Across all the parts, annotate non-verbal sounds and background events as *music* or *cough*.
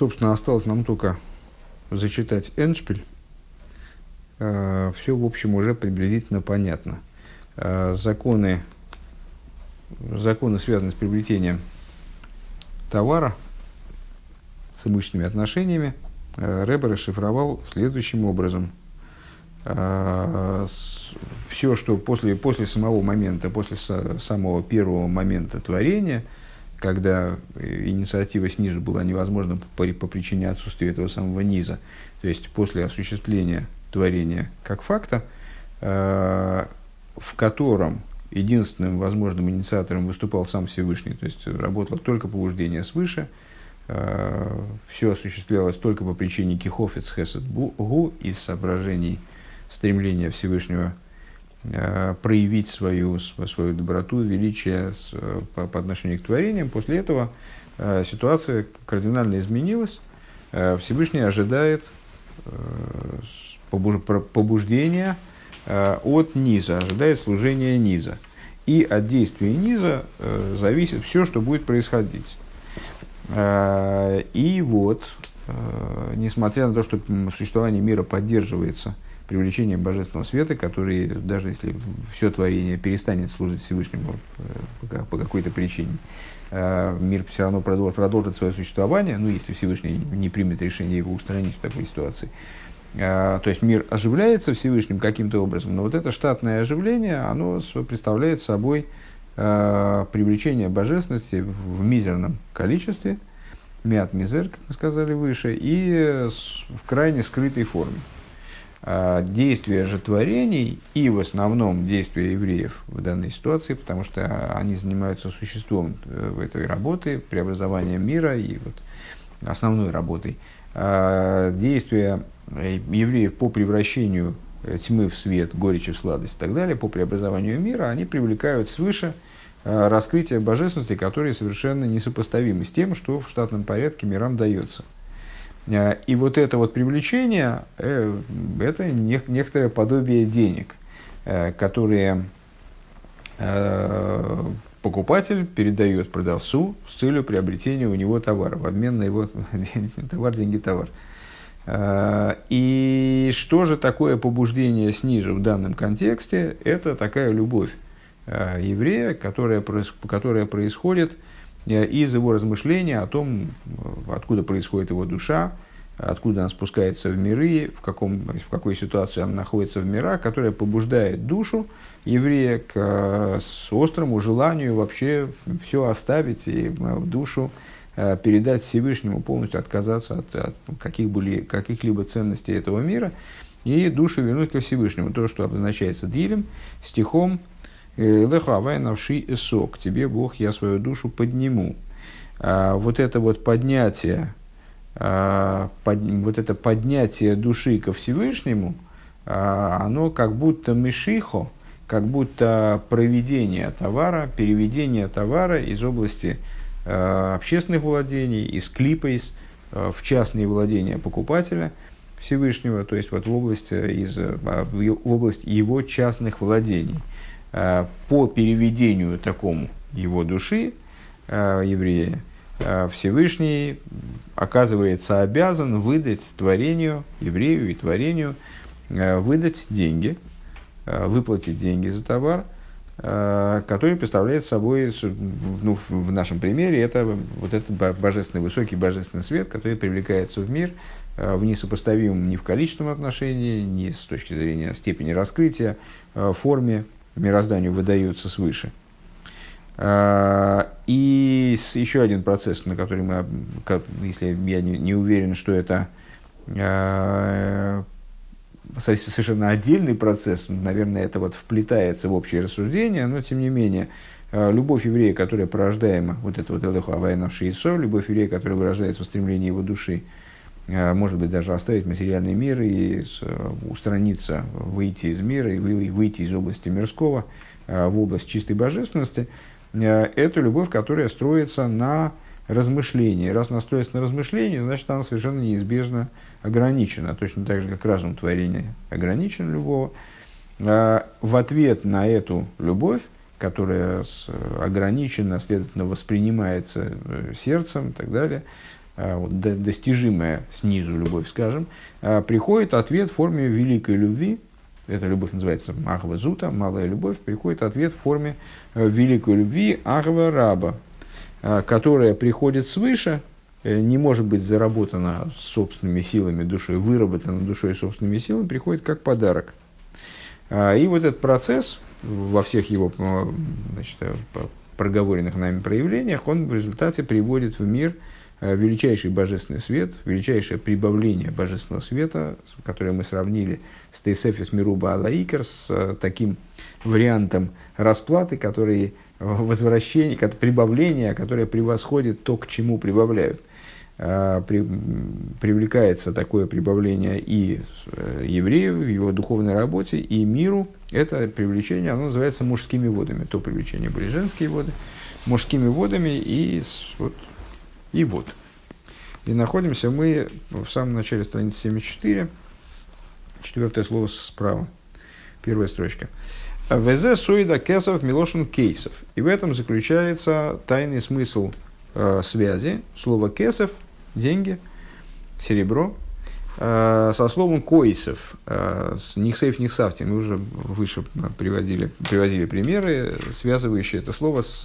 Собственно, осталось нам только зачитать Эншпиль. Все, в общем, уже приблизительно понятно. Законы, законы связанные с приобретением товара, с имущественными отношениями, Рэбе расшифровал следующим образом. Все, что после, после самого момента, после самого первого момента творения – когда э, инициатива снизу была невозможна по, по причине отсутствия этого самого низа, то есть после осуществления творения как факта, э, в котором единственным возможным инициатором выступал сам Всевышний, то есть работало только побуждение свыше, э, все осуществлялось только по причине кихофец из соображений стремления Всевышнего – проявить свою, свою доброту, величие с, по, по отношению к творениям. После этого э, ситуация кардинально изменилась. Э, Всевышний ожидает побуждения от низа, ожидает служения низа. И от действия низа зависит все, что будет происходить. И вот, несмотря на то, что существование мира поддерживается – привлечением божественного света, который, даже если все творение перестанет служить Всевышнему э, по какой-то причине, э, мир все равно продолжит, свое существование, ну, если Всевышний не примет решение его устранить в такой ситуации. Э, то есть мир оживляется Всевышним каким-то образом, но вот это штатное оживление, оно представляет собой привлечение божественности в мизерном количестве, мят мизер, как мы сказали выше, и в крайне скрытой форме. А, действия же творений и в основном действия евреев в данной ситуации, потому что они занимаются существом э, этой работы, преобразованием мира и вот основной работой. А, действия э, евреев по превращению э, тьмы в свет, горечи в сладость и так далее, по преобразованию мира, они привлекают свыше раскрытие божественности, которые совершенно несопоставимы с тем, что в штатном порядке мирам дается – и вот это вот привлечение, э, это некоторое подобие денег, э, которые покупатель передает продавцу с целью приобретения у него товара, в обмен на его *laughs* товар, деньги, товар. И что же такое побуждение снизу в данном контексте? Это такая любовь еврея, которая, которая происходит – Э, из его размышления о том, э, откуда происходит его душа, откуда она спускается в миры, в, каком, в какой ситуации она находится в мирах, которая побуждает душу еврея к э, с острому желанию вообще все оставить и в душу передать Всевышнему, полностью отказаться от, от каких были, каких-либо ценностей этого мира и душу вернуть ко Всевышнему. То, что обозначается дилем, стихом Лехавай навши эсок, тебе Бог, я свою душу подниму. А, вот это вот поднятие, а, вот это поднятие души ко Всевышнему, а, оно как будто мишихо, как будто проведение товара, переведение товара из области общественных владений, из клипейс а, в частные владения покупателя Всевышнего, то есть вот в область, из, в область его частных владений – Э, по переведению такому его души, э, еврея, э, Всевышний оказывается обязан выдать творению, еврею и творению, выдать деньги, выплатить деньги за товар, который представляет собой, ну, в нашем примере, это вот этот божественный, высокий божественный свет, который привлекается в мир в несопоставимом ни в количественном отношении, ни с точки зрения степени раскрытия, форме мирозданию выдается свыше. А, и еще один процесс, на который мы, если я не, уверен, что это а, совершенно отдельный процесс, наверное, это вот вплетается в общее рассуждение, но тем не менее, а, любовь еврея, которая порождаема, вот это вот Элеху Авайнавши Исо, любовь еврея, которая выражается в стремлении его души, может быть, даже оставить материальный мир и устраниться, выйти из мира и выйти из области мирского в область чистой божественности, это любовь, которая строится на размышлении. Раз она строится на размышлении, значит, она совершенно неизбежно ограничена, точно так же, как разум творения ограничен любого. В ответ на эту любовь, которая ограничена, следовательно, воспринимается э, сердцем и так далее – достижимая снизу любовь, скажем, приходит ответ в форме великой любви, эта любовь называется Ахва Зута, малая любовь, приходит ответ в форме великой любви Ахва Раба, которая приходит свыше, не может быть заработана собственными силами душой, выработана душой собственными силами, приходит как подарок. И вот этот процесс во всех его значит, проговоренных нами проявлениях, он в результате приводит в мир э, величайший божественный свет, величайшее прибавление божественного света, которое мы сравнили с Тейсефис Мируба Алаикер, с э, таким вариантом расплаты, который возвращение, прибавление, которое превосходит то, к чему прибавляют. При, привлекается такое прибавление и э, еврею в его духовной работе, и миру. Это привлечение, оно называется мужскими водами. То привлечение были женские воды, мужскими водами и, вот, и вот. И находимся мы в самом начале страницы 74, четвертое слово справа, первая строчка. ВЗ суида кесов милошин кейсов. И в этом заключается тайный смысл э, связи слова кесов деньги, серебро, со словом коисов, э, с нихсейф нихсавти, мы уже выше приводили, приводили примеры, связывающие это слово с,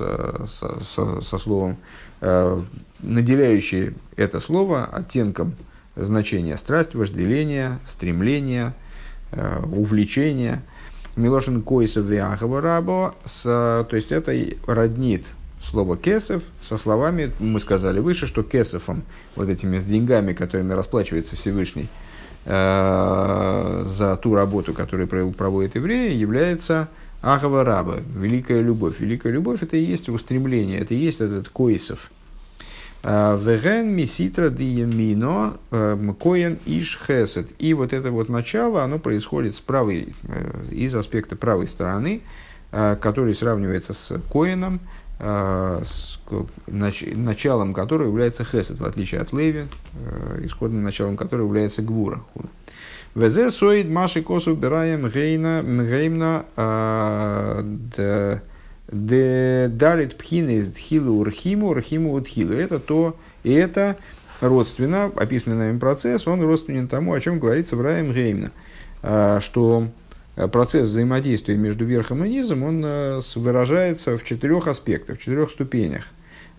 со, со, со словом, э, наделяющие это слово оттенком значения страсть, вожделение, стремление, увлечение. Милошин Койсов Виахова Рабо, то есть это роднит слово кесов со словами, мы сказали выше, что кесофом, вот этими с деньгами, которыми расплачивается Всевышний э, за ту работу, которую проводит евреи, является Ахава Раба, великая любовь. Великая любовь это и есть устремление, это и есть этот коисов. Э, Веген миситра диемино э, коен иш хесед. И вот это вот начало, оно происходит с правой, э, из аспекта правой стороны, который сравнивается с коином, началом которого является хесед, в отличие от леви, э, исходным началом которого является гвура. Везе соид маши косу бираем гейна мгеймна э, де дарит пхины из дхилу урхиму урхиму утхилу. Это то, и это родственно, описанный нами процесс, он родственен тому, о чем говорится в Раем Геймна, что Э, процесс взаимодействия между верхом и низом, он э, выражается в четырех аспектах, в четырех ступенях.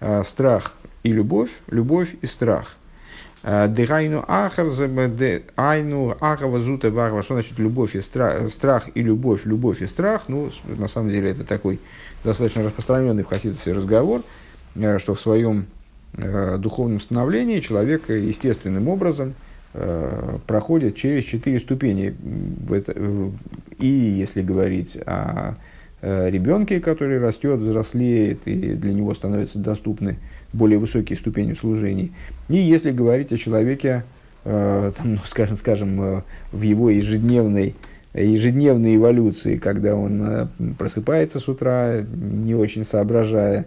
Э, страх и любовь, любовь и страх. Дыхайну ахар, айну ахава зута варва. Что значит любовь и страх? Страх и любовь, любовь и страх. Ну, на самом деле, это такой достаточно распространенный в хасидусе разговор, что в своем духовном становлении человек естественным образом – Э, проходит через четыре ступени. И если говорить о э, ребенке, который растет, взрослеет, и для него становятся доступны более высокие ступени служений. И если говорить о человеке, э, там, ну, скажем, скажем, в его ежедневной, ежедневной эволюции, когда он просыпается с утра, не очень соображая,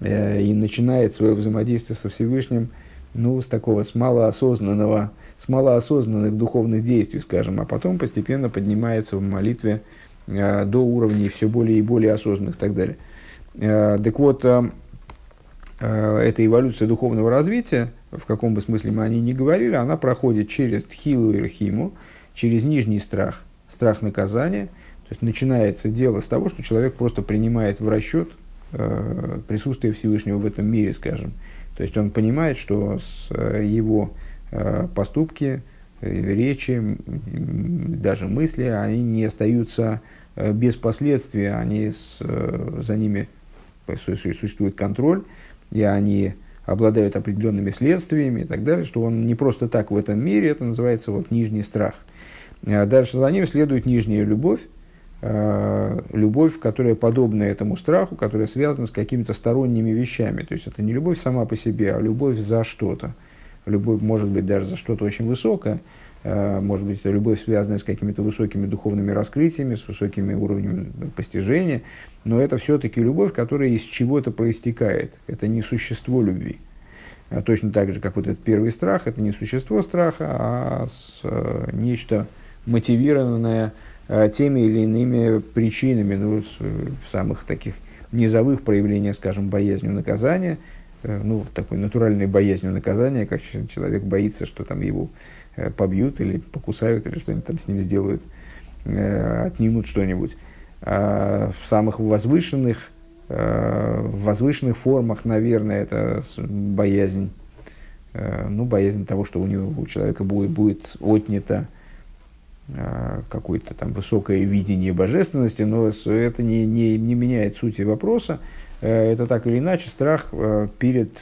и начинает свое взаимодействие со Всевышним, ну, с такого, с малоосознанного с малоосознанных духовных действий, скажем, а потом постепенно поднимается в молитве э, до уровней все более и более осознанных и так далее. Э, так вот, э, эта эволюция духовного развития, в каком бы смысле мы о ней не говорили, она проходит через тхилу и рхиму, через нижний страх, страх наказания. То есть начинается дело с того, что человек просто принимает в расчет присутствие Всевышнего в этом мире, скажем. То есть он понимает, что с его поступки, э, речи, даже мысли, они не остаются э, без последствий, они с, за ними существует контроль, и они обладают определенными следствиями и так далее, что он не просто так в этом мире, это называется вот нижний страх. Дальше за ним следует нижняя любовь, любовь, которая подобна этому страху, которая связана с какими-то сторонними вещами. То есть это не любовь сама по себе, а любовь за что-то любовь может быть даже за что-то очень высокое, э, может быть, это любовь, связанная с какими-то высокими духовными раскрытиями, с высокими уровнями постижения, но это все-таки любовь, которая из чего-то проистекает. Это не существо любви. А точно так же, как вот этот первый страх, это не существо страха, а э, нечто мотивированное э, теми или иными причинами, ну, в самых таких низовых проявлениях, скажем, боязнью наказания – ну, такой натуральной боязнью наказания, как человек боится, что там его побьют или покусают, или что-нибудь там с ним сделают, отнимут что-нибудь. А в самых возвышенных, возвышенных формах, наверное, это боязнь, ну, боязнь того, что у него, у человека будет, будет отнято Э, какое-то там высокое видение божественности, но это не, не, не меняет сути вопроса. Э, это так или иначе страх э, перед,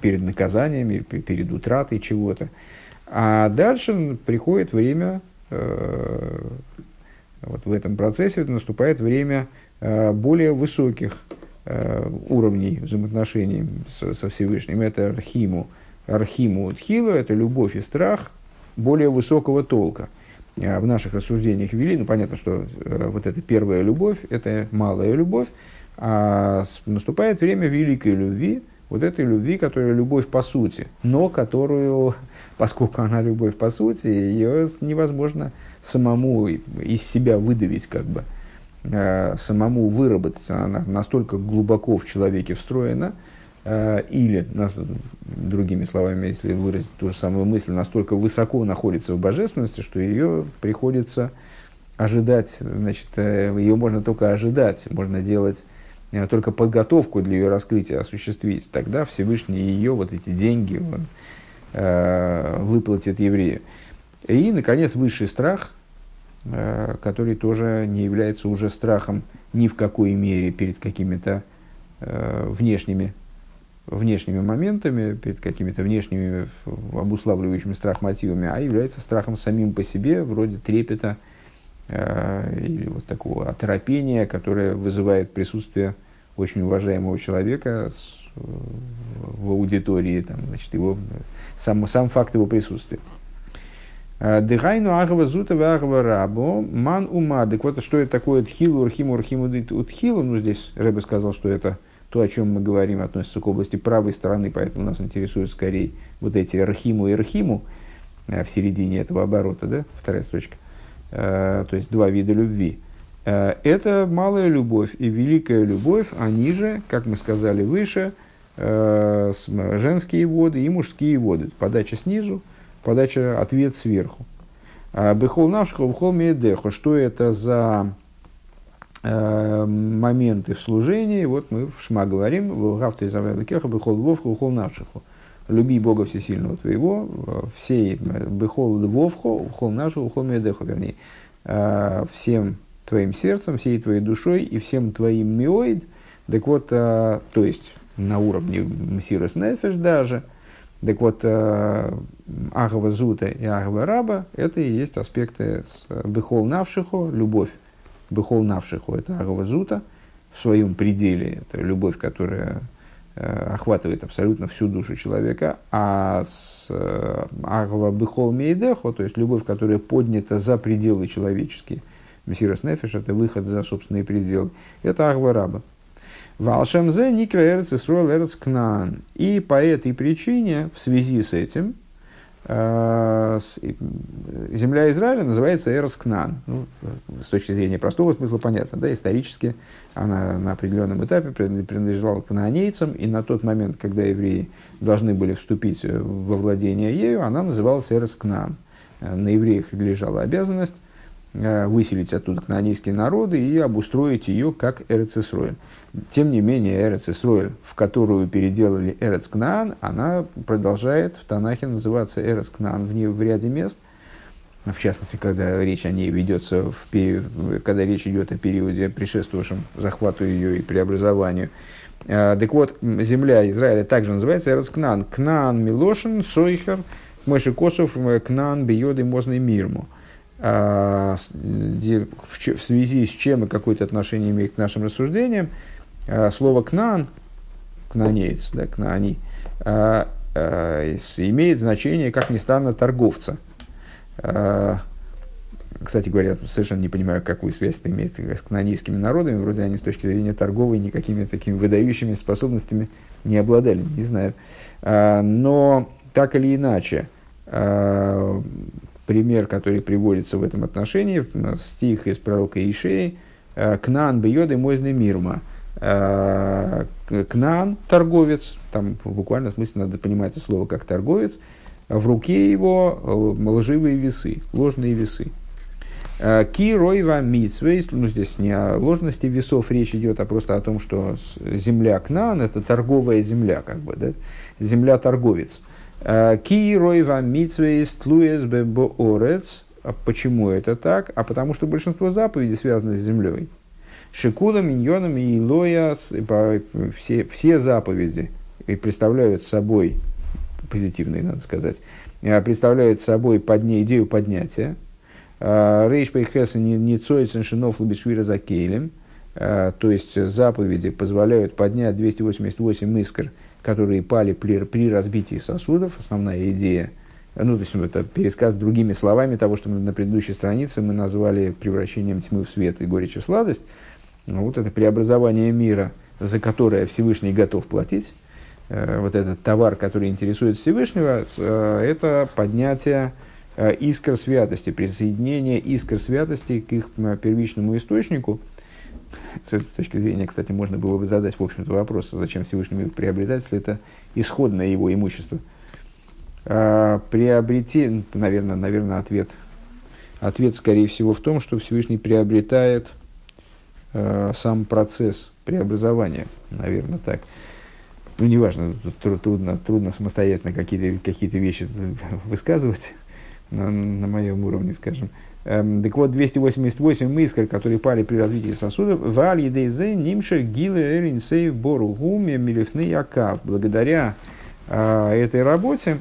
перед наказаниями, перед утратой чего-то. А дальше приходит время, вот в этом процессе наступает время более высоких уровней взаимоотношений со Всевышним. Это архиму. Архиму тхилу – это любовь и страх – более высокого толка. В наших рассуждениях вели, ну понятно, что э, вот эта первая любовь, это малая любовь, а наступает время великой любви, вот этой любви, которая любовь по сути, но которую, *laughs* поскольку она любовь по сути, ее невозможно самому из себя выдавить, как бы, э, самому выработать. Она настолько глубоко в человеке встроена, Э, или, другими словами, если выразить ту же самую мысль, настолько высоко находится в божественности, что ее приходится ожидать, значит, э, ее можно только ожидать, можно делать только подготовку для ее раскрытия осуществить. Тогда Всевышний ее, вот эти деньги, он, выплатит еврею. И, наконец, высший страх, который тоже не является уже страхом ни в какой мере перед какими-то внешними внешними моментами, перед какими-то внешними обуславливающими страх мотивами, а является страхом самим по себе, вроде трепета э, или вот такого оторопения, которое вызывает присутствие очень уважаемого человека с, в аудитории, там, значит, его, сам, сам факт его присутствия. Э, Дыхайну агава зута агава рабо ман ума. Так вот, что это такое тхилу, урхиму, урхиму, утхилу? Ну, здесь Рэбе сказал, что это то, о чем мы говорим, относится к области правой стороны, поэтому нас интересует скорее вот эти архиму и архиму э, в середине этого оборота, да, вторая строчка, э, то есть два вида любви. Э, это малая любовь и великая любовь, они же, как мы сказали выше, женские воды и мужские воды. Подача снизу, подача ответ сверху. Бехол навшхо, бхол медехо. Что это за Э, моменты в служении, вот мы в Шма говорим, «Гавту из Авелакеха, бехол вовху, ухол навшиху». Люби Бога Всесильного твоего, всей бехол вовху, ухол нашу, ухол медеху, вернее, э, всем твоим сердцем, всей твоей душой и всем твоим миоид. Так вот, э, то есть на уровне Мсирос Нефеш даже, так вот, Агава Зута и Агава Раба – это и есть аспекты Бехол Навшиху, любовь Бехол Навшиху, это Агава Зута, в своем пределе, это любовь, которая э, охватывает абсолютно всю душу человека, а с э, Агава Бехол Мейдехо, то есть любовь, которая поднята за пределы человеческие, Мессирос Нефиш, это выход за собственные пределы, это Агва Раба. Валшемзе Никра Эрц Исруэл Эрц. И по этой причине, в связи с этим, Э, земля Израиля называется Эроскнан. Ну, с точки зрения простого смысла понятно. Да, исторически она на определенном этапе принадлежала канонейцам, и на тот момент, когда евреи должны были вступить во владение ею, она называлась Эроскнан. Э, на евреях лежала обязанность Э, выселить оттуда кнаанейские народы и обустроить ее как Эрцисройль. Тем не менее, Эрцисройль, в которую переделали Эрцкнаан, она продолжает в Танахе называться Эрцкнаан в, в ряде мест. В частности, когда речь о ней ведется, в, когда речь идет о периоде, предшествовавшем захвату ее и преобразованию. Э, так вот, земля Израиля также называется Эрцкнаан. Кнаан Милошин, Сойхер, Мойши Косов, Кнаан Биоды Мозный Мирму. А, в связи с чем и какое-то отношение имеет к нашим рассуждениям, а, слово «кнан», «кнанеец», да, «кнани», а, имеет значение, как ни странно, торговца. Кстати говоря, совершенно не понимаю, какую связь это имеет с кнанийскими народами. Вроде они с точки зрения торговой никакими такими выдающими способностями не обладали, не знаю. Но так или иначе, пример, который приводится в этом отношении, стих из пророка Ишеи, «Кнан бьёды мойзны мирма». Кнан, торговец, там в буквальном смысле надо понимать это слово как торговец, в руке его лживые весы, ложные весы. Ки ройва митсвейс, ну здесь не о ложности весов речь идет, а просто о том, что земля Кнан это торговая земля, как бы, да? земля торговец. Ки ройва митсвейс тлуес бебоорец. Почему это так? А потому что большинство заповедей связаны с землей. Шикула, миньоном и Илоя, все, все заповеди представляют собой, позитивные, надо сказать, представляют собой подня, идею поднятия, Э, Рейш Пейхеса не цоицен шинов лабишвира за кейлем, э, то есть заповеди позволяют поднять 288 искр, которые пали при, при разбитии сосудов, основная идея, ну, то есть это пересказ другими словами того, что мы на предыдущей странице мы назвали превращением тьмы в свет и горечи в сладость. Вот это преобразование мира, за которое Всевышний готов платить, э, вот этот товар, который интересует Всевышнего, это поднятие Э, искр святости, присоединение искр святости к их первичному источнику. С этой точки зрения, кстати, можно было бы задать, в общем-то, вопрос, зачем Всевышнему приобретать, если это исходное его имущество. А, приобрети, наверное, наверное, ответ. Ответ, скорее всего, в том, что Всевышний приобретает э, сам процесс преобразования, наверное, так. Ну, неважно, трудно, трудно самостоятельно какие-то какие вещи *laughs* высказывать на, на моем уровне, скажем. Эм, так вот, 288 искр, которые пали при развитии сосудов, валь едейзе нимша гиле эрин сейв бору гуме милифны якав. Благодаря э, этой работе,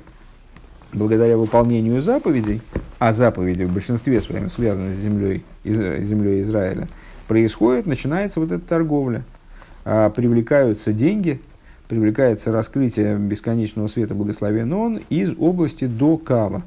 благодаря выполнению заповедей, а заповеди в большинстве своем связаны с землей, из, землей Израиля, происходит, начинается вот эта торговля. А, привлекаются деньги, привлекается раскрытие бесконечного света благословен он из области до Кава.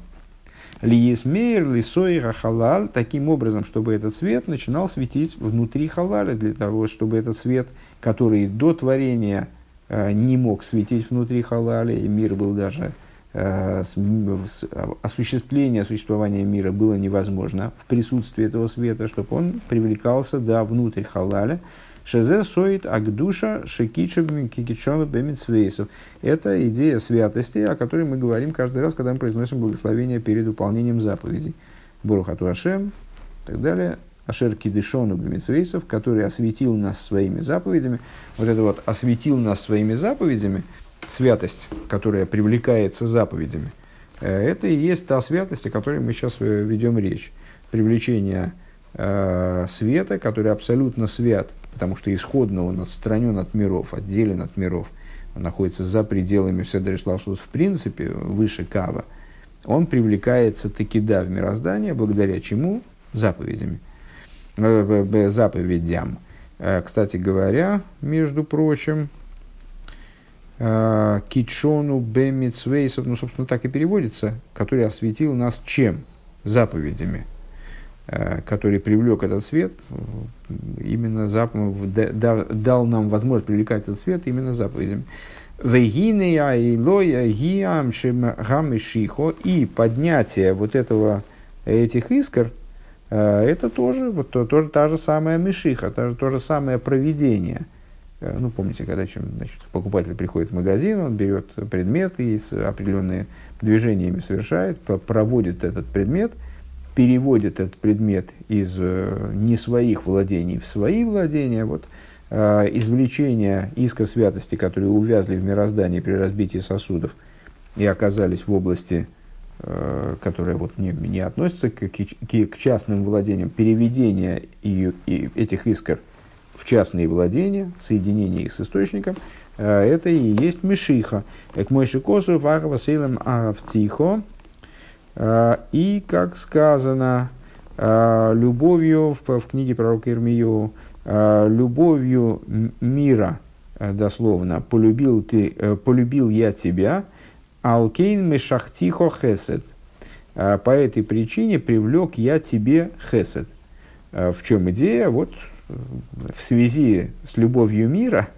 Лиесмейр, лисой, рахалал, таким образом, чтобы этот свет начинал светить внутри халаля, для того, чтобы этот свет, который до творения э, не мог светить внутри халаля, и мир был даже осуществление существования мира было невозможно в присутствии этого света, чтобы он привлекался да, внутрь халаля, Шезе соит агдуша шекичем кикичону бемитсвейсов. Это идея святости, о которой мы говорим каждый раз, когда мы произносим благословение перед выполнением заповедей. Борухату Ашем и так далее. Ашер Кидышону Бемитсвейсов, который осветил нас своими заповедями. Вот это вот осветил нас своими заповедями, святость, которая привлекается заповедями, э, это и есть та святость, о которой мы сейчас э, ведем речь. Привлечение э, света, который абсолютно свят, потому что исходно он отстранен от миров, отделен от миров, находится за пределами Седри Шлашус в принципе, выше Кава, он привлекается таки да в мироздание, благодаря чему? Заповедями. Заповедям. Кстати говоря, между прочим, э, Китшону Бемицвейсов, ну, собственно, так и переводится, который осветил нас чем? Заповедями. Э, который привлек этот свет, именно заповедь, дал нам возможность привлекать этот свет именно заповедями. И поднятие вот этого, этих искр, э, это тоже, вот, то, тоже та же самая мишиха, то, то же самое проведение. Э, ну, помните, когда значит, покупатель приходит в магазин, он берет предмет и с определенными движениями совершает, проводит этот предмет – переводит этот предмет из э, не своих владений в свои владения, вот, э, извлечение иска святости, которые увязли в мироздании при разбитии сосудов и оказались в области, которая вот не, не относится к, к, к частным владениям, переведение и, и этих искр в частные владения, соединение их с источником, э, это и есть Мишиха. К Мойшикосу, Вахава, Сейлем, Автихо, а, и, как сказано, а, любовью в, в книге пророка Ирмию, любовью мира, дословно, полюбил, ты, э, полюбил я тебя, алкейн мешахтихо хесед. По этой причине привлек я тебе хесед. В чем идея? Вот в связи с любовью мира,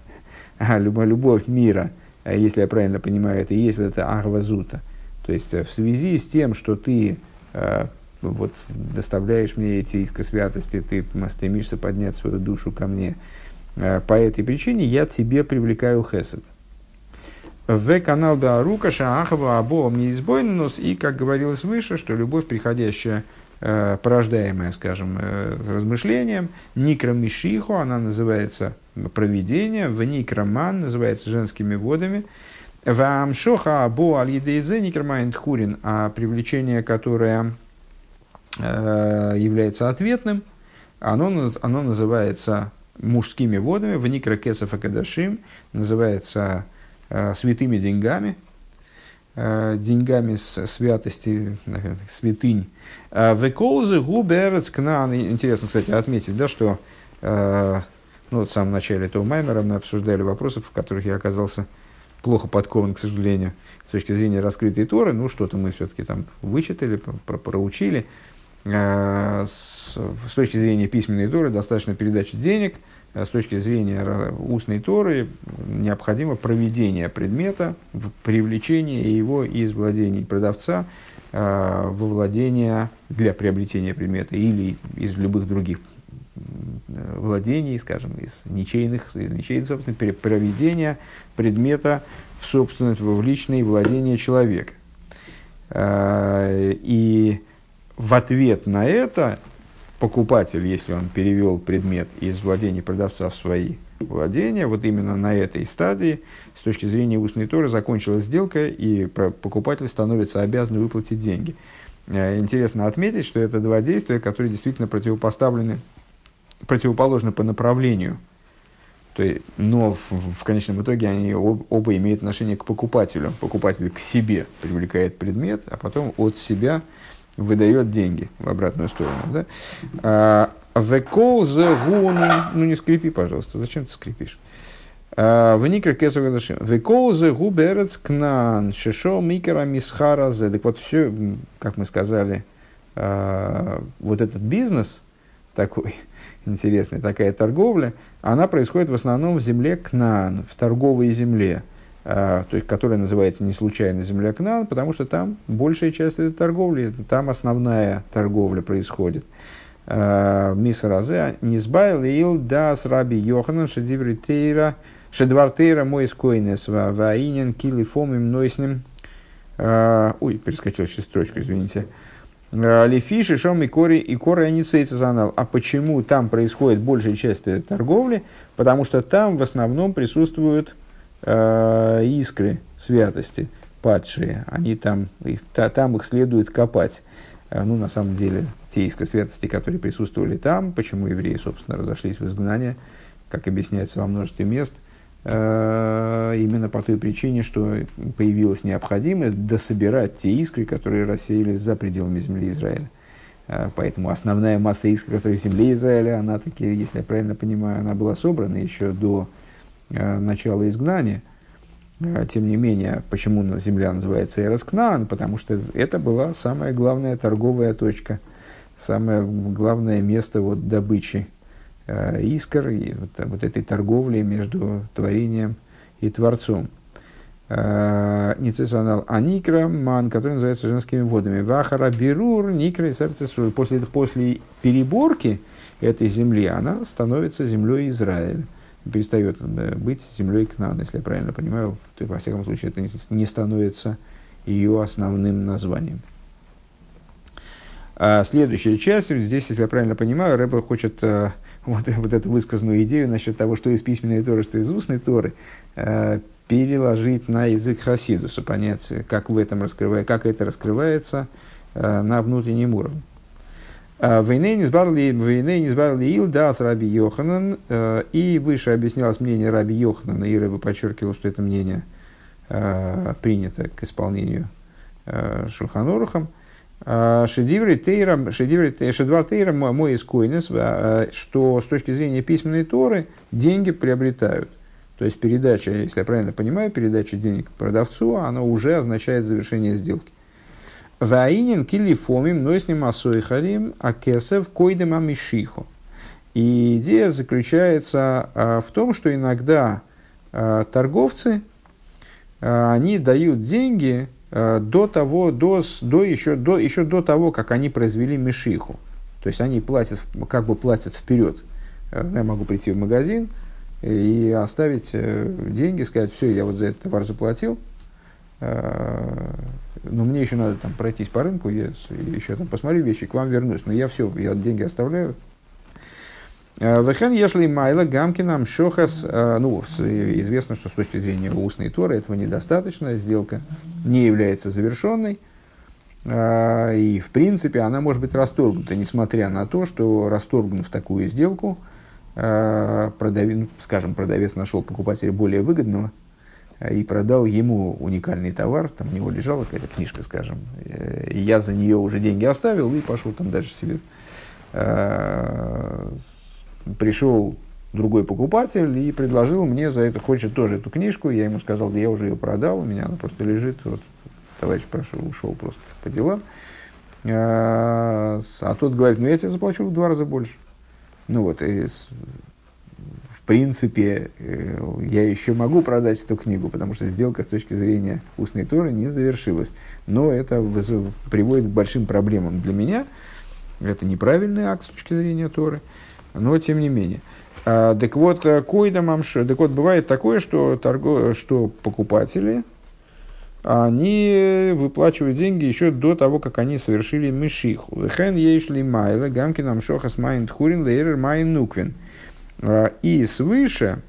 а, любовь мира, если я правильно понимаю, это и есть вот эта ахвазута – то есть э, в связи с тем, что ты э, вот, доставляешь мне эти искры святости, ты стремишься поднять свою душу ко мне, По этой причине я тебе привлекаю хесед. В канал Беарука Шаахава Або Мизбойнус. И, как говорилось выше, что любовь, приходящая, порождаемая, скажем, размышлением, Никра Мишиху, она называется проведение, в Никроман называется женскими водами, в Амшоха Або Алидейзе Никромайн Тхурин, а привлечение, которое является ответным, оно, оно называется мужскими водами, в Никрокесов Акадашим, называется э, святыми деньгами, э, деньгами с святости, наверное, святынь. Э, Веколзы губерец кнан. Интересно, кстати, отметить, да, что э, ну, вот в самом начале этого маймера мы обсуждали вопросы, в которых я оказался плохо подкован, к сожалению, с точки зрения раскрытой Торы. Ну, что-то мы все-таки там вычитали, про проучили. Э, с, с точки зрения письменной Торы достаточно передачи денег, э, с точки зрения устной Торы необходимо проведение предмета, привлечение его из владений продавца э, во владение для приобретения предмета или из любых других владений, скажем, из ничейных, из ничейных собственных, проведения предмета в собственность, в личные владения человека. И в ответ на это покупатель, если он перевел предмет из владения продавца в свои владения, вот именно на этой стадии, с точки зрения устной торы, закончилась сделка, и покупатель становится обязан выплатить деньги. Э, интересно отметить, что это два действия, которые действительно противопоставлены, противоположны по направлению. То есть, но в, в конечном итоге они об, оба имеют отношение к покупателю. Покупатель к себе привлекает предмет, а потом от себя выдает деньги в обратную сторону. Да? Векол за ну не скрипи, пожалуйста, зачем ты скрипишь? В Кесова Векол за губерец кнан, шишо микера мисхара зе. Так вот, все, как мы сказали, а, вот этот бизнес такой, *laughs* интересный, такая торговля, она происходит в основном в земле Кнан, в торговой земле. А, то есть, которая называется не случайно земля Кнан, потому что там большая часть этой торговли, там основная торговля происходит. А, Миса Разе, Низбайл ил дас раби Йоханан шедиври тейра, шедвар тейра мой скойнес ваинен кили фомим нойснем. А, ой, перескочил через строчку, извините. Лифиши, шом и кори, и кори они занал. А почему там происходит большая часть торговли? Потому что там в основном присутствуют э, искры святости падшие, они там, их, та, там их следует копать. Э, ну, на самом деле, те искры святости, которые присутствовали там, почему евреи, собственно, разошлись в изгнание, как объясняется во множестве мест, э, именно по той причине, что появилась необходимость дособирать те искры, которые рассеялись за пределами земли Израиля. Поэтому основная масса искр, которая в земле Израиля, она таки, если я правильно понимаю, она была собрана еще до начала изгнания. Э, тем не менее, почему земля называется Эроскнан? Потому что это была самая главная торговая точка, самое главное место вот добычи э, искр и вот, вот этой торговли между творением и Творцом. Ницесанал Аникра Ман, который называется женскими водами. Вахара Бирур Никра и сердце После, после переборки этой земли она становится землей Израиля перестает э, быть землей Кнан, если я правильно понимаю, то во всяком случае это не становится ее основным названием. А следующая часть, здесь, если я правильно понимаю, Рэбер хочет э, *laughs* вот, вот эту высказанную идею насчет того, что из письменной Торы, что из устной Торы, э, переложить на язык Хасидуса, понять, как, в этом раскрывает, как это раскрывается на внутреннем уровне. А, Вейней не сбарли ил дас Раби Йоханан. Э, и выше объяснялось мнение Раби Йоханана, и Рэба подчеркивал, что это мнение э, принято к исполнению э, Шурханорухом. А, шедиври Тейра, Шедвар Тейра мой искойнес, что с точки зрения письменной Торы деньги приобретают. То есть передача, если я правильно понимаю, передача денег продавцу, она уже означает завершение сделки. Ваинин килифомим, но с ним асойхарим, а кесев койдем амишиху. И идея заключается а, в том, что иногда а, торговцы, а, они дают деньги до того, до, до, еще, до, еще до того, как они произвели мишиху. То есть они платят, как бы платят вперед. Я могу прийти в магазин, и оставить деньги, сказать, все, я вот за этот товар заплатил, но мне еще надо там пройтись по рынку, я еще там посмотрю вещи, к вам вернусь, но я все, я деньги оставляю, Вехен ешли майла гамкинам шохас, ну, известно, что с точки зрения устной торы этого недостаточно, сделка не является завершенной, и, в принципе, она может быть расторгнута, несмотря на то, что, расторгнув такую сделку, продавец, ну, скажем, продавец нашел покупателя более выгодного и продал ему уникальный товар, там у него лежала какая-то книжка, скажем, и я за нее уже деньги оставил и пошел там дальше себе пришел другой покупатель и предложил мне за это, хочет тоже эту книжку. Я ему сказал, да я уже ее продал, у меня она просто лежит. Вот, товарищ прошел, ушел просто по делам. А, а тот говорит, ну я тебе заплачу в два раза больше. Ну вот, и, принципе, э, я еще могу продать эту книгу, потому что сделка с точки зрения устной торы не завершилась. Но это приводит к большим проблемам для меня. Это неправильный акт с точки зрения Торы но тем не менее. А, так вот, э, קודם המשיכה, так вот, бывает такое, что, торго, что покупатели, они выплачивают деньги еще до того, как они совершили мешиху. וכן יש למעלה, גם כן המשכת מיין דכורין, לעורר מיין נוקבין. А, и свыше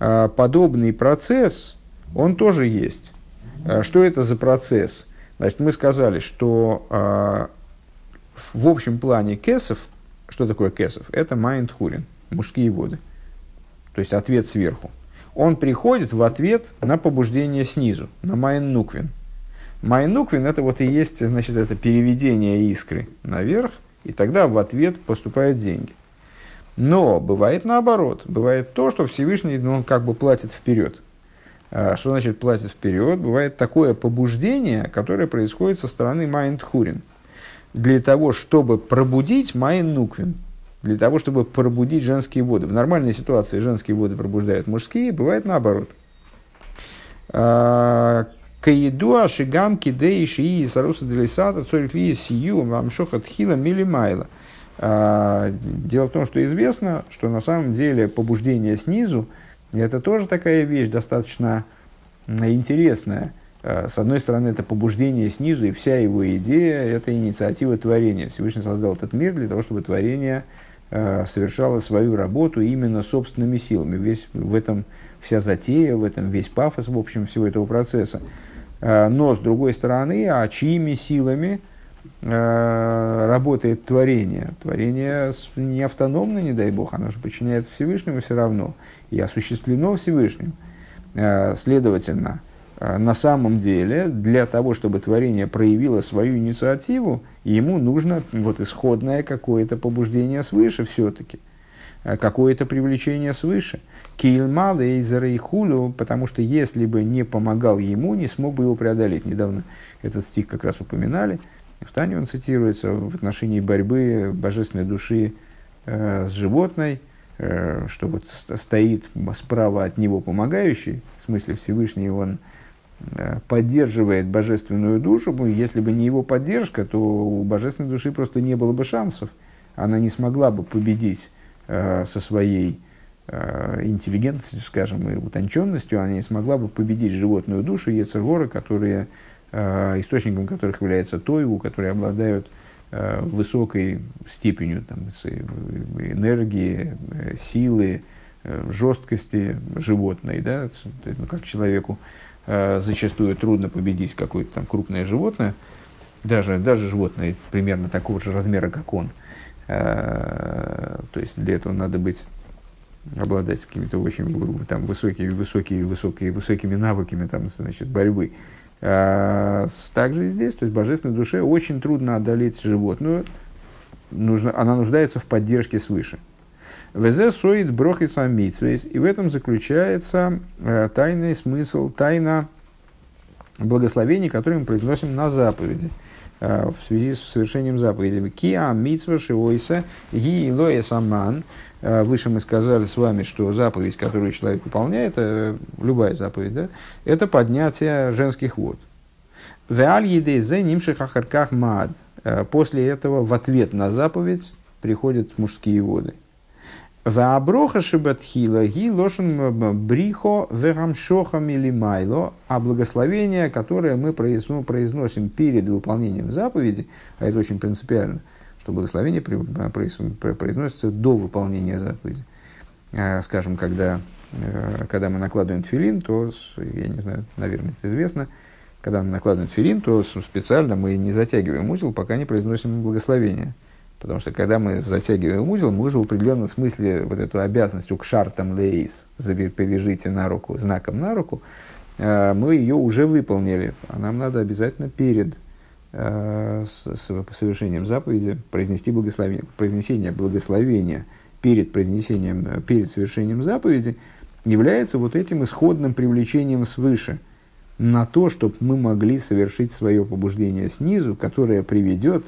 а, подобный процесс, он тоже есть. Что это за процесс? Значит, мы сказали, что в общем плане כסף – что такое כסף? Это מיין דכורין, мужские воды. То есть ответ сверху. Он приходит в ответ на побуждение снизу, на מיין נוקבין. מיין נוקבין это вот и есть, значит, это переведение искры наверх, и тогда в ответ поступают деньги. Но бывает наоборот. Бывает то, что Всевышний ну, он как бы платит вперед. А, что значит платит вперед? Бывает такое побуждение, которое происходит со стороны מיין דכורין – для того, чтобы пробудить מיין נוקבין, для того, чтобы пробудить женские воды. В нормальной ситуации женские воды пробуждают мужские, бывает наоборот. А, Каидуа шигам кидей шии саруса делисата цорих ли сию мамшоха тхила милимайла. А, дело в том, что известно, что на самом деле побуждение снизу это тоже такая вещь достаточно интересная – Э, с одной стороны, это побуждение снизу, и вся его идея – это инициатива творения. Всевышний создал этот мир для того, чтобы творение э, совершало свою работу именно собственными силами. Весь в этом вся затея, в этом весь пафос, в общем, всего этого процесса. Но, с другой стороны, а чьими силами работает творение? Творение не автономно, не дай бог, оно же подчиняется Всевышнему все равно и осуществлено Всевышним. Следовательно, а, на самом деле, для того, чтобы творение проявило свою инициативу, ему нужно вот исходное какое-то побуждение свыше все-таки, какое-то привлечение свыше. Кильмал и хулю, потому что если бы не помогал ему, не смог бы его преодолеть. Недавно этот стих как раз упоминали. В Тане он цитируется в отношении борьбы божественной души э, с животной, э, что вот стоит справа от него помогающий, в смысле Всевышний он Э, поддерживает божественную душу, ну, если бы не его поддержка, то у божественной души просто не было бы шансов. Она не смогла бы победить э, со своей э, интеллигентностью, скажем, и утонченностью, она не смогла бы победить животную душу Ецергора, которые, источником которых является Тойву, которые обладают э, высокой степенью там, энергии, э, силы, э, жесткости животной, да, ну, как человеку Э, зачастую трудно победить какое-то там крупное животное, даже, даже животное примерно такого же размера, как он. Э, то есть для этого надо быть обладать какими-то очень там, высокими, высокими, высокими, высокими навыками там, значит, борьбы. А, также и здесь, то есть божественной душе очень трудно одолеть животную, нужно, она нуждается в поддержке свыше. Везе соид брохис амитсвейс. И в этом заключается э, тайный смысл, тайна благословений, которые мы произносим на заповеди в связи с совершением заповеди. Киа митсва шиойса ги илоя саман. Э, выше мы сказали с вами, что заповедь, которую человек выполняет, э, любая заповедь, да, это поднятие женских вод. Веаль едейзе нимших ахарках мад. После этого в ответ на заповедь приходят мужские воды. Вааброха шибатхила ги лошен брихо вегамшоха милимайло, а благословение, которое мы произносим перед выполнением заповеди, а это очень принципиально, что благословение произносится до выполнения заповеди. А, скажем, когда, э, когда мы накладываем тфилин, то, я не знаю, наверное, это известно, когда мы накладываем тфилин, то специально мы не затягиваем узел, пока не произносим благословение. Потому что когда мы затягиваем узел, мы уже в определенном смысле вот эту обязанность у кшартам лейс, повяжите на руку, знаком на руку, э, мы ее уже выполнили. А нам надо обязательно перед э, совершением заповеди произнести благословение, произнесение благословения перед произнесением, э, перед совершением заповеди является вот этим исходным привлечением свыше – на то, чтобы мы могли совершить свое побуждение снизу, которое приведет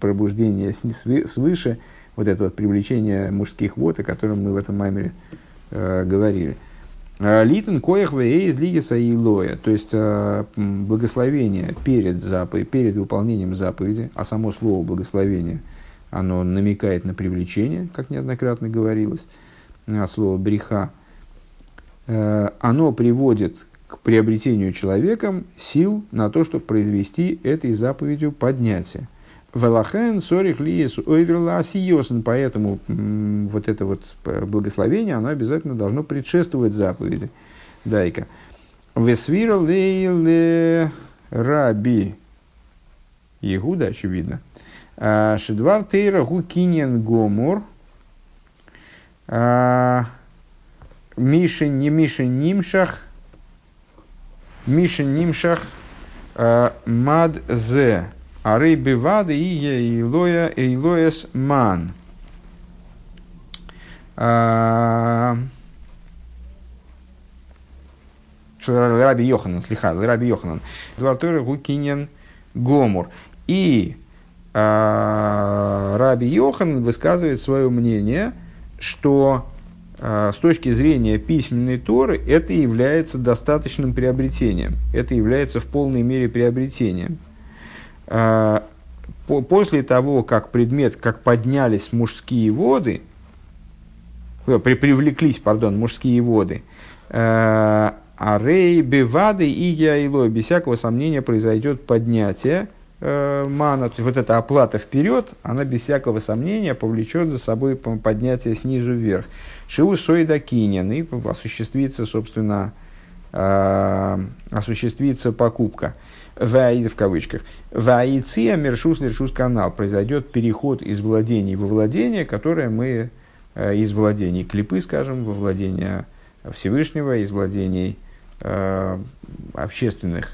пробуждение свыше, вот это вот привлечение мужских вод, о котором мы в этом маймере э, говорили. А, Литен коях из лигиса и лоя, то есть э, благословение перед, заповедь, перед выполнением заповеди, а само слово благословение, оно намекает на привлечение, как неоднократно говорилось, а слово бреха, э, оно приводит к приобретению человеком сил на то, чтобы произвести этой заповедью поднятие. Велахен сорих лиес ойверла асиосен, поэтому вот это вот благословение, оно обязательно должно предшествовать заповеди. Дайка. Весвира лейле раби Игуда, очевидно. А, Шедвар тейра гукинен гомор. А, Мишен не Мишен нимшах Миша Нимшах э, Мад Зе. Ары Бивады и Илоя Эйлоес Ман. Э, Раби Йоханан, слиха, Раби Йоханан. Двартойра Гукинен Гомур. И э, Раби Йохан высказывает свое мнение, что с точки зрения письменной Торы это является достаточным приобретением. Это является в полной мере приобретением. А, после того, как предмет, как поднялись мужские воды, э, при, привлеклись, пардон, мужские воды, а рей бевады и яилой, без всякого сомнения произойдет поднятие э, мана, то есть вот эта оплата вперед, она без всякого сомнения повлечет за собой поднятие снизу вверх. Шиу Сойда Кинин, и осуществится, собственно, э, осуществится покупка. Ваид в кавычках. Ваиция мершус лершус канал. Произойдет переход из владений во владение, которое мы э, из владений клипы, скажем, во владение Всевышнего, из владений э, общественных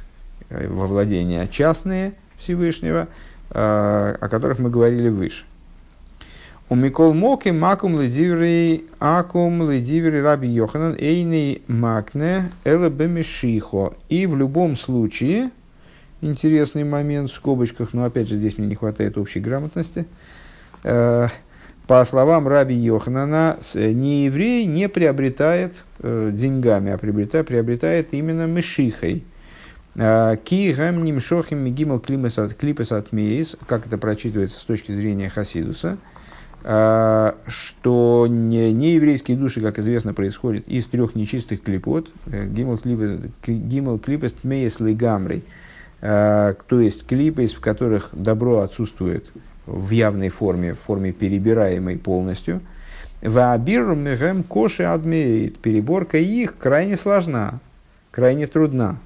э, во владения частные Всевышнего, э, о которых мы говорили выше. У Микол Моки Макум Ледиври Акум Ледиври Раби Йоханан Эйни Макне Эла Бемишихо. И в любом случае, интересный момент в скобочках, но опять же здесь мне не хватает общей грамотности. Э, по словам Раби Йоханана, не еврей не приобретает э, деньгами, а приобретает, приобретает именно мешихой. Э, Ки гэм нимшохим мигимал клипес от мейс, как это прочитывается с точки зрения Хасидуса – а, что не, не еврейские души, как известно, происходят из трех нечистых клипот, э, гимл клипес тмеес лигамрей, то есть клипы, в которых добро отсутствует в явной форме, в форме перебираемой полностью. Ваабир мегем коши адмеет. Переборка их крайне сложна, крайне трудна.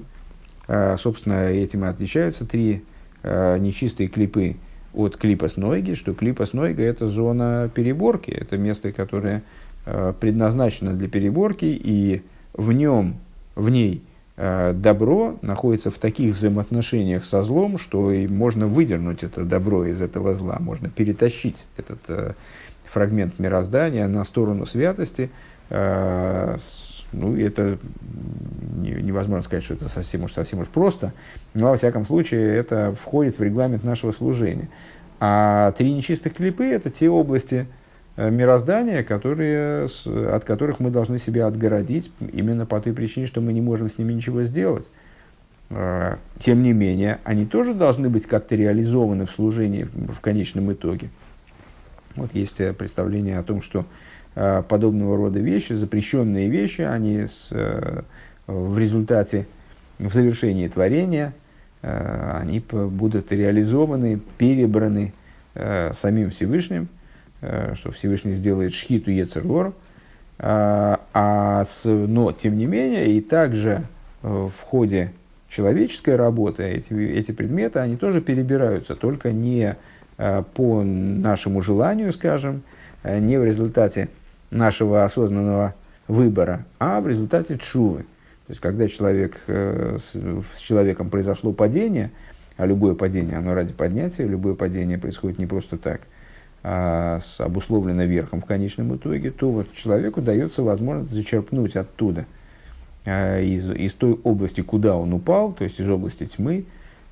А, собственно, этим и отличаются три нечистые клипы от клипа Снойги, что клипа Снойга – это зона переборки, это место, которое э, предназначено для переборки, и в нем, в ней добро находится в таких взаимоотношениях со злом, что и можно выдернуть это добро из этого зла, можно перетащить этот фрагмент мироздания на сторону святости. Ну, это невозможно сказать, что это совсем уж, совсем уж просто, но, во всяком случае, это входит в регламент нашего служения. А три нечистых клипы – это те области э, мироздания, которые, от которых мы должны себя отгородить именно по той причине, что мы не можем с ними ничего сделать. А, тем не менее, они тоже должны быть как-то реализованы в служении в конечном итоге. Вот есть э, представление о том, что подобного рода вещи, запрещенные вещи, они с, в результате, в завершении творения, они будут реализованы, перебраны самим Всевышним, что Всевышний сделает шхиту Ецергор, а, а но, тем не менее, и также в ходе человеческой работы эти, эти предметы, они тоже перебираются, только не э, по нашему желанию, скажем, э, не в результате нашего осознанного выбора, а в результате чувы. То есть, когда человек, э, с, человеком произошло падение, а любое падение, оно ради поднятия, любое падение происходит не просто так, а обусловлено верхом в конечном итоге, то вот человеку дается возможность зачерпнуть оттуда – Э, из, из той области, куда он упал, то есть из области тьмы,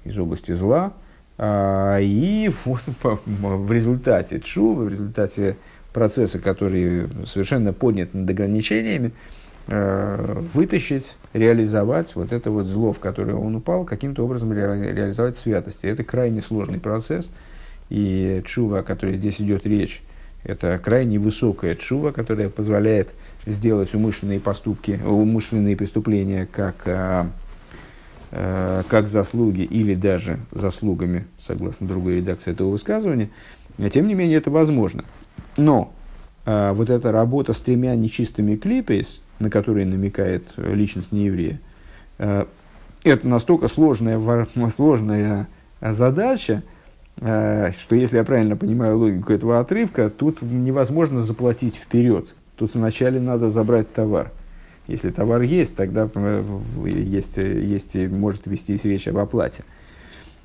из области зла, а, и вот, *laughs* в результате чувы, в результате процесса, который совершенно поднят над ограничениями, вытащить, реализовать вот это вот зло, в которое он упал, каким-то образом ре, реализовать святости. Это крайне сложный процесс, и чува, о которой здесь идет речь, это крайне высокая чува, которая позволяет сделать умышленные поступки, умышленные преступления как, а, а, как заслуги или даже заслугами, согласно другой редакции этого высказывания, тем не менее это возможно. Но вот эта работа с тремя нечистыми клипейс, на которые намекает личность нееврея, а, это настолько сложная, *laughs* сложная задача, а, что если я правильно понимаю логику этого отрывка, тут невозможно заплатить вперед Тут вначале надо забрать товар. Если товар есть, тогда э, есть, есть, может вестись речь об оплате.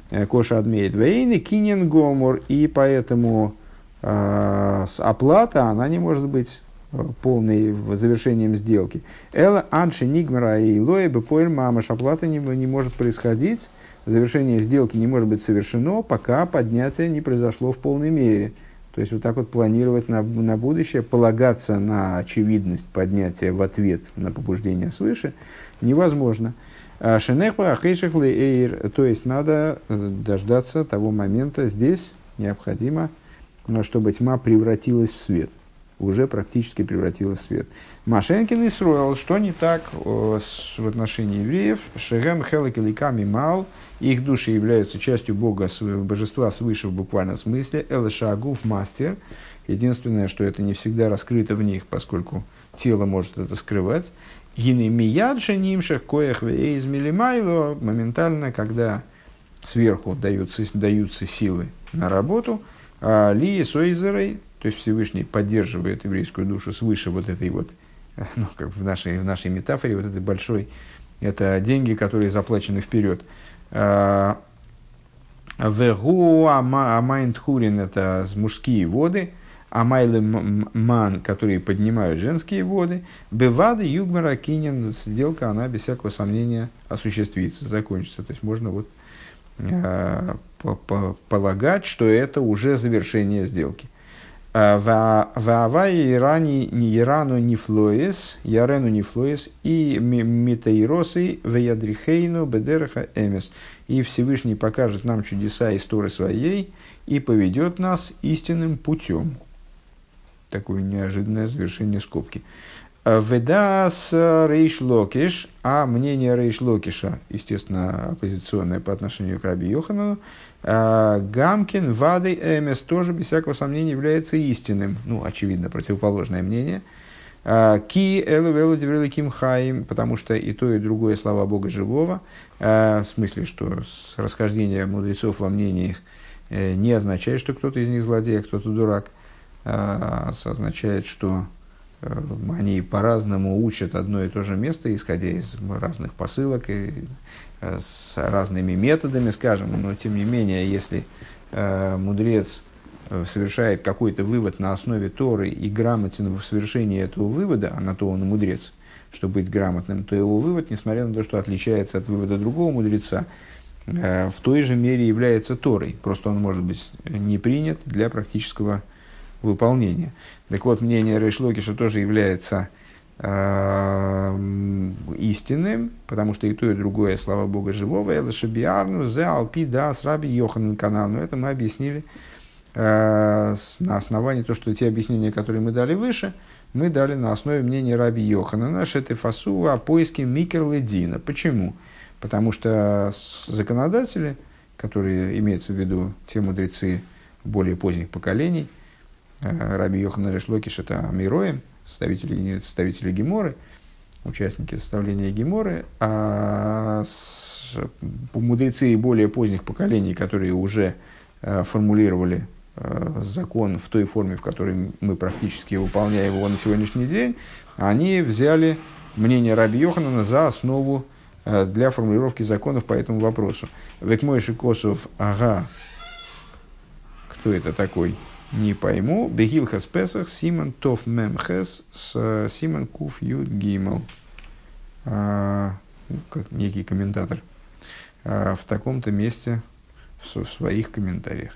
Э, Коша адмеет вейны, кинен гомор, и поэтому э, оплата, она не может быть полной завершением сделки. Эла анши нигмара и лоя бепоэль мамаш. Оплата не, не может происходить, завершение сделки не может быть совершено, пока поднятие не произошло в полной мере. То есть вот так вот планировать на, на будущее, полагаться на очевидность поднятия в ответ на побуждение свыше невозможно. А Шенеху ахейших эйр, то есть надо э, дождаться того момента, здесь необходимо, чтобы тьма превратилась в свет уже практически превратилась в свет. Машенкин и Сроил, что не так с, в отношении евреев? Шегем Хелекеликами Мал, их души являются частью Бога, божества свыше в буквальном смысле. Элешагуф мастер. Единственное, что это не всегда раскрыто в них, поскольку тело может это скрывать. Гины мияджа нимшах коях из милимайло моментально, когда сверху даются, даются силы на работу, а ли сойзерой, то есть Всевышний поддерживает еврейскую душу свыше вот этой вот, ну, как в нашей, в нашей метафоре, вот этой большой, это деньги, которые заплачены вперед. А, Вегу амайнтхурин – это мужские воды, амайлы ман, которые поднимают женские воды, бевады югмара кинен, сделка, она без всякого сомнения осуществится, закончится. То есть можно вот э, полагать, что это уже завершение сделки. Ваавай ирани не ирану не флоис, ярену не флоис, и митаиросы веядрихейну бедераха эмес. И Всевышний покажет нам чудеса истории своей и поведет нас истинным путем. Такое неожиданное завершение скобки. Ведас Рейш Локиш, а мнение Рейш Локиша, естественно, оппозиционное по отношению к Раби Йоханану, Гамкин, Вады, Эмес тоже, без всякого сомнения, является истинным. Ну, очевидно, противоположное мнение. А, Ки элу велу ким хаим, потому что и то, и другое слова Бога живого, а, в смысле, что расхождение мудрецов во мнениях э, не означает, что кто-то из них злодей, а кто-то дурак, означает, что э, они по-разному учат одно и то же место, исходя из разных посылок и с разными методами, скажем, но тем не менее, если э, мудрец э, совершает какой-то вывод на основе Торы и грамотен в совершении этого вывода, а на то он и мудрец, чтобы быть грамотным, то его вывод, несмотря на то, что отличается от вывода другого мудреца, э, в той же мере является Торой. Просто он может быть не принят для практического выполнения. Так вот, мнение Рейшлокиша тоже является Эм, истинным, потому что и то, и другое, слава Бога, живого, это шабиарну, зе алпи да с раби Йоханан канал. Но это мы объяснили на основании того, что те объяснения, которые мы дали выше, мы дали на основе мнения Раби Йохана. Наш это фасу о поиске Микерледина. Почему? Потому что законодатели, которые имеются в виду те мудрецы более поздних поколений, Раби Йохана Решлокиш это Амироем, составители, составители Геморы, участники составления Геморы, а мудрецы более поздних поколений, которые уже э, формулировали э, закон в той форме, в которой мы практически выполняем его на сегодняшний день, они взяли мнение Раби Йоханана за основу э, для формулировки законов по этому вопросу. Векмойши Косов, ага, кто это такой? Не пойму. Бегилхас Песах, Симон Тов Мемхес, Симон Куф Юд Гимел. А, ну, как некий комментатор. А, в таком-то месте в своих комментариях.